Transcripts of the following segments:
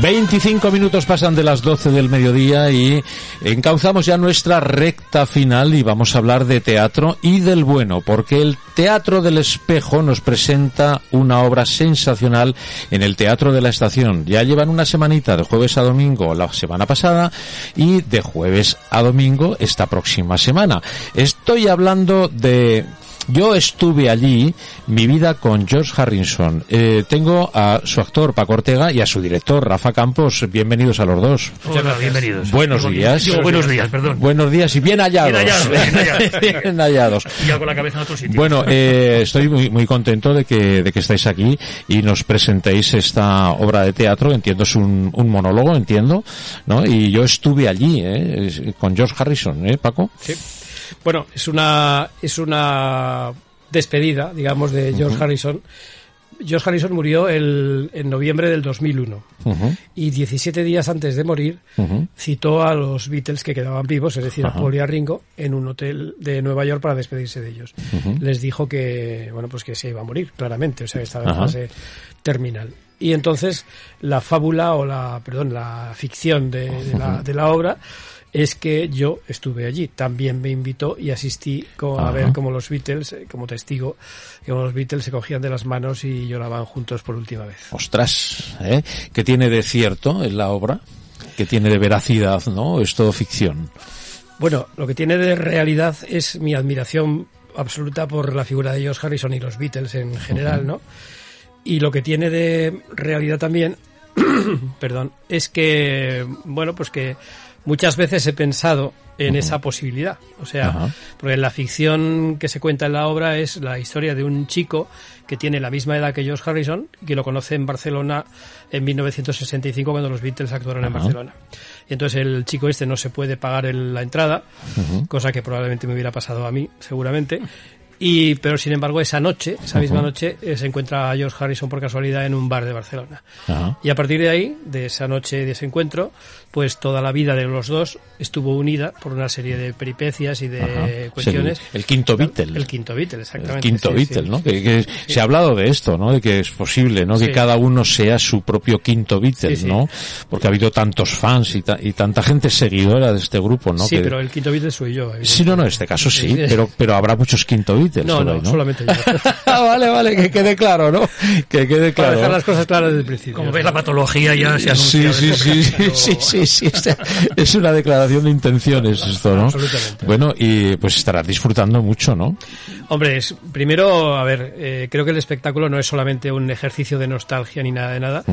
25 minutos pasan de las 12 del mediodía y encauzamos ya nuestra recta final y vamos a hablar de teatro y del bueno, porque el Teatro del Espejo nos presenta una obra sensacional en el Teatro de la Estación. Ya llevan una semanita de jueves a domingo la semana pasada y de jueves a domingo esta próxima semana. Estoy hablando de yo estuve allí, mi vida con George Harrison. Eh, tengo a su actor Paco Ortega y a su director Rafa Campos. Bienvenidos a los dos. Hola, bienvenidos. Buenos días. buenos días, perdón. Buenos días y bien hallados. Bien hallados, bien hallados. Bien hallados. Y ya con la cabeza en otro sitio. Bueno, eh, estoy muy, muy contento de que, de que estáis aquí y nos presentéis esta obra de teatro. Entiendo es un, un monólogo, entiendo, ¿no? Y yo estuve allí, ¿eh? con George Harrison, ¿eh, Paco? Sí. Bueno, es una, es una despedida, digamos, de George Harrison. George Harrison murió el, en noviembre del 2001 y 17 días antes de morir citó a los Beatles que quedaban vivos, es decir, a Paul y a Ringo, en un hotel de Nueva York para despedirse de ellos. Les dijo que, bueno, pues que se iba a morir, claramente, o sea, que estaba en fase terminal. Y entonces la fábula o la, perdón, la ficción de, de, la, de la obra es que yo estuve allí. También me invitó y asistí como a ver cómo los Beatles, eh, como testigo, como los Beatles se cogían de las manos y lloraban juntos por última vez. Ostras, ¿eh? ¿qué tiene de cierto en la obra? ¿Qué tiene de veracidad, no? Es todo ficción. Bueno, lo que tiene de realidad es mi admiración absoluta por la figura de George Harrison y los Beatles en general, ¿no? Y lo que tiene de realidad también, perdón, es que, bueno, pues que muchas veces he pensado en esa posibilidad. O sea, porque la ficción que se cuenta en la obra es la historia de un chico que tiene la misma edad que George Harrison, que lo conoce en Barcelona en 1965 cuando los Beatles actuaron en. Barcelona. Y entonces el chico este no se puede pagar el- la entrada, cosa que probablemente me hubiera pasado a mí, seguramente. Y, pero sin embargo, esa noche, esa misma noche, eh, se encuentra a George Harrison por casualidad en un bar de Barcelona. Ajá. Y a partir de ahí, de esa noche, de ese encuentro, pues toda la vida de los dos estuvo unida por una serie de peripecias y de Ajá. Es cuestiones. El, el quinto Beatle. El quinto Beatle, El exactamente. quinto sí, Beatle, sí. ¿no? Que, que Se ha hablado de esto, ¿no? De que es posible, ¿no? Que Sí. cada uno sea su propio quinto Beatle, Sí, sí. ¿no? Porque ha habido tantos fans y, ta- y tanta gente seguidora de este grupo, ¿no? Sí, Que- pero el quinto Beatle soy yo. Sí, no, no, en este caso sí, Sí, sí. pero, pero habrá muchos quinto Beatles. No, por no, ahí, ¿no? solamente yo. Ah, vale, vale, que quede claro, ¿no? Que quede Para claro. dejar las cosas claras desde el principio. Como ves, la patología ya se Sí, anuncia. sí, sí, sí, sí, sí, sí, es- es una declaración de intenciones esto, ¿no? Absolutamente. Bueno, y pues estarás disfrutando mucho, ¿no? Hombre, es- primero, a ver, eh, creo que el espectáculo no es solamente un ejercicio de nostalgia ni nada de nada.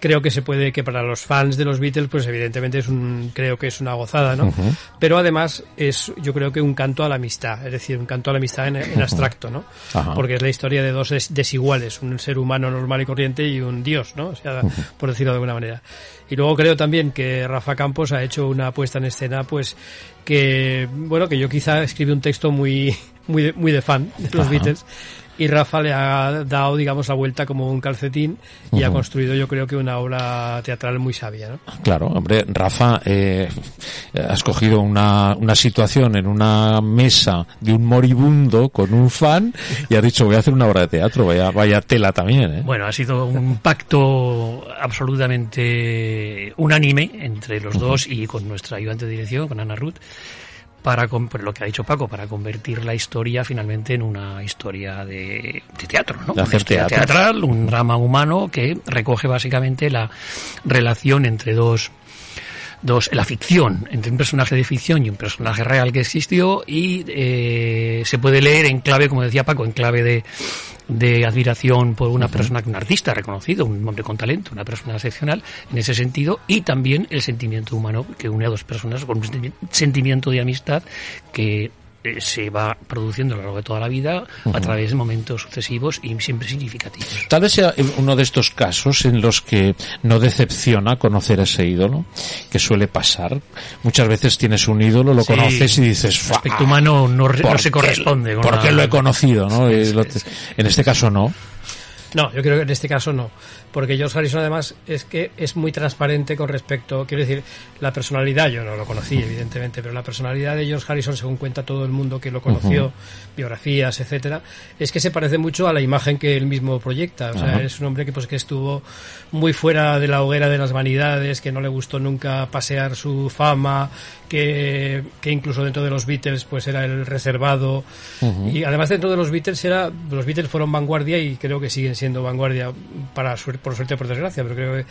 Creo que se puede, que para los fans de los Beatles, pues evidentemente es un, creo que es una gozada, ¿no? Pero además es, yo creo que un canto a la amistad, es decir, un canto a la amistad en, en abstracto, ¿no? Porque es la historia de dos des- desiguales, un ser humano normal y corriente y un dios, ¿no? O sea, por decirlo de alguna manera. Y luego creo también que Rafa Campos ha hecho una puesta en escena, pues, que, bueno, que yo quizá escribí un texto muy, muy de, muy de fan de los Ajá. Beatles. Y Rafa le ha dado, digamos, la vuelta como un calcetín y ha Ujú. construido, yo creo que una obra teatral muy sabia, ¿no? Claro, hombre, Rafa, eh, has cogido una, una situación en una mesa de un moribundo con un fan y has dicho voy a hacer una obra de teatro, vaya, vaya tela también, ¿eh? Bueno, ha sido un pacto absolutamente unánime entre los dos y con nuestra ayudante de dirección, con Ana Ruth, para, por lo que ha dicho Paco, para convertir la historia finalmente en una historia de, de teatro, ¿no? Una historia teatro. teatral, un drama humano que recoge básicamente la relación entre dos dos, la ficción entre un personaje de ficción y un personaje real que existió y eh, se puede leer en clave, como decía Paco, en clave de, de admiración por una persona, un artista reconocido, un hombre con talento, una persona excepcional en ese sentido y también el sentimiento humano que une a dos personas con un sentimi- sentimiento de amistad que eh, se va produciendo a lo largo de toda la vida a través de momentos sucesivos y siempre significativos. Tal vez sea uno de estos casos en los que no decepciona conocer a ese ídolo, que suele pasar. Muchas veces tienes un ídolo, lo conoces y dices, el aspecto humano no, no se corresponde. Con porque lo he conocido, ¿no? en este caso no. No, yo creo que en este caso no. Porque George Harrison además es que es muy transparente con respecto, quiero decir, la personalidad, yo no lo conocí evidentemente, pero la personalidad de George Harrison, según cuenta todo el mundo que lo conoció, biografías, etcétera, es que se parece mucho a la imagen que él mismo proyecta. O sea, es un hombre que pues que estuvo muy fuera de la hoguera de las vanidades, que no le gustó nunca pasear su fama, que, que incluso dentro de los Beatles pues era el reservado. Y además dentro de los Beatles era los Beatles fueron vanguardia y creo que siguen siendo vanguardia para por suerte o por desgracia, pero creo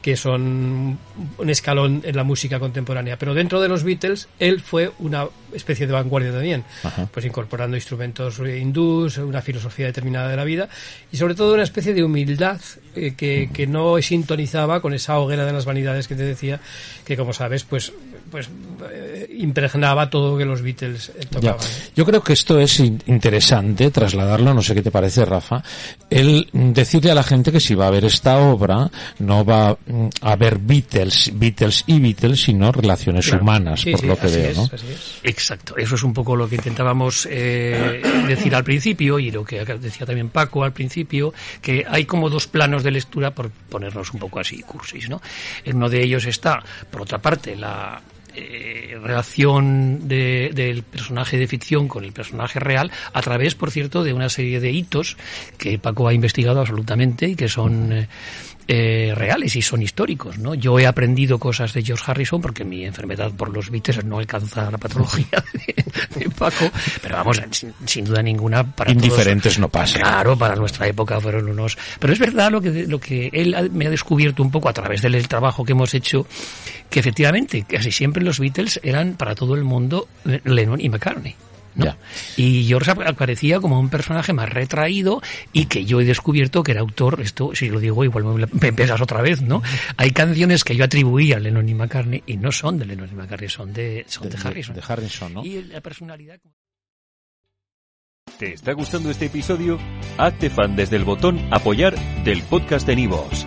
que son un escalón en la música contemporánea. Pero dentro de los Beatles, él fue una especie de vanguardia también, pues incorporando instrumentos hindús, una filosofía determinada de la vida y sobre todo una especie de humildad eh, que, que no sintonizaba con esa hoguera de las vanidades que te decía, que como sabes, pues pues eh, impregnaba todo lo que los Beatles eh, tocaban. Yo creo que esto es interesante trasladarlo, no sé qué te parece, Rafa, el decirle a la gente que si va a ver esta obra no va mm, a ver Beatles, Beatles y Beatles, sino relaciones humanas, por lo que veo, ¿no? Exacto, eso es un poco lo que intentábamos eh, decir al principio y lo que decía también Paco al principio, que hay como dos planos de lectura por ponernos un poco así cursis, ¿no? En uno de ellos está, por otra parte, la eh, relación del personaje de ficción con el personaje real a través, por cierto, de una serie de hitos que Paco ha investigado absolutamente y que son eh, eh, reales y son históricos, ¿no? Yo he aprendido cosas de George Harrison porque mi enfermedad por los Beatles no alcanza la patología de, Paco, pero vamos, sin, duda ninguna para indiferentes no pasa. Claro, para nuestra época fueron unos, pero es verdad lo que lo que él me ha descubierto un poco a través del trabajo que hemos hecho que efectivamente casi siempre los Beatles eran para todo el mundo Lennon y McCartney. Y George aparecía como un personaje más retraído y que yo he descubierto que era autor, esto si lo digo igual me, empiezas otra vez, ¿no? Hay canciones que yo atribuía a Lennon y McCartney y no son de Lennon y McCartney, son de, son de, Harrison. De Harrison, ¿no? Y la personalidad... ¿Te está gustando este episodio? Hazte fan desde el botón apoyar del podcast de Nivos.